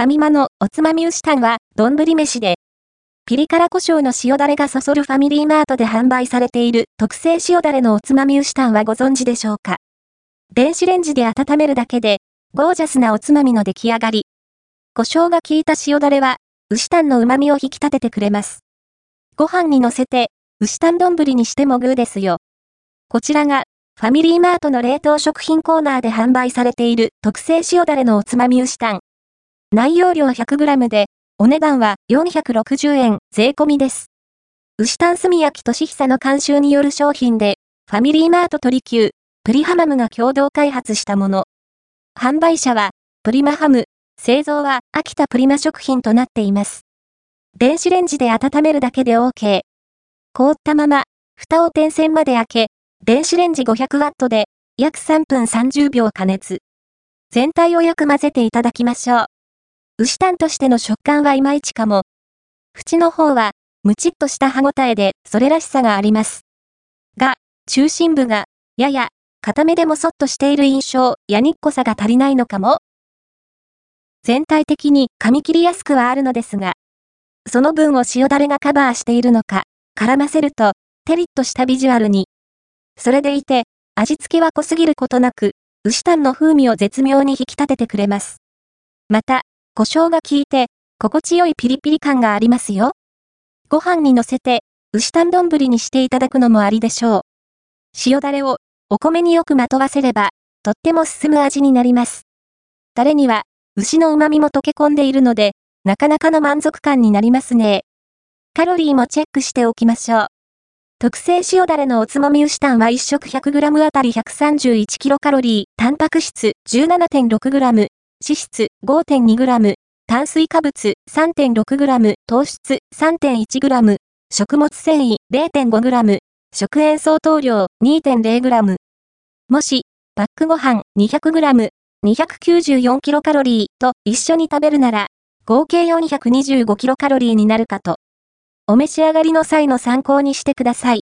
ファミマのおつまみ牛タンは、丼飯で、ピリ辛胡椒の塩だれがそそるファミリーマートで販売されている特製塩だれのおつまみ牛タンはご存知でしょうか？電子レンジで温めるだけで、ゴージャスなおつまみの出来上がり。胡椒が効いた塩だれは、牛タンの旨味を引き立ててくれます。ご飯に乗せて、牛タン丼にしてもグーですよ。こちらが、ファミリーマートの冷凍食品コーナーで販売されている特製塩だれのおつまみ牛タン。内容量 100g で、お値段は460円税込みです。牛タン炭焼きとしひさの監修による商品で、ファミリーマート鳥級、プリハマムが共同開発したもの。販売者は、プリマハム、製造は秋田プリマ食品となっています。電子レンジで温めるだけで OK。凍ったまま、蓋を点線まで開け、電子レンジ 500W で約3分30秒加熱。全体をよく混ぜていただきましょう。牛タンとしての食感はいまいちかも。縁の方は、ムチっとした歯ごたえで、それらしさがあります。が、中心部が、やや、固めでもそっとしている印象、やにっこさが足りないのかも全体的に噛み切りやすくはあるのですが、その分を塩だれがカバーしているのか、絡ませると、テリッとしたビジュアルに。それでいて、味付けは濃すぎることなく、牛タンの風味を絶妙に引き立ててくれます。また、胡椒が効いて、心地よいピリピリ感がありますよ。ご飯に乗せて、牛タン丼にしていただくのもありでしょう。塩だれを、お米によくまとわせれば、とっても進む味になります。タレには、牛の旨味も溶け込んでいるので、なかなかの満足感になりますね。カロリーもチェックしておきましょう。特製塩だれのおつまみ牛タンは1食 100g あたり 131kcal、タンパク質 17.6g、脂質 5.2g、炭水化物 3.6g、糖質 3.1g、食物繊維 0.5g、食塩相当量 2.0g。もし、パックご飯 200g、294kcal と一緒に食べるなら、合計 425kcal になるかと。お召し上がりの際の参考にしてください。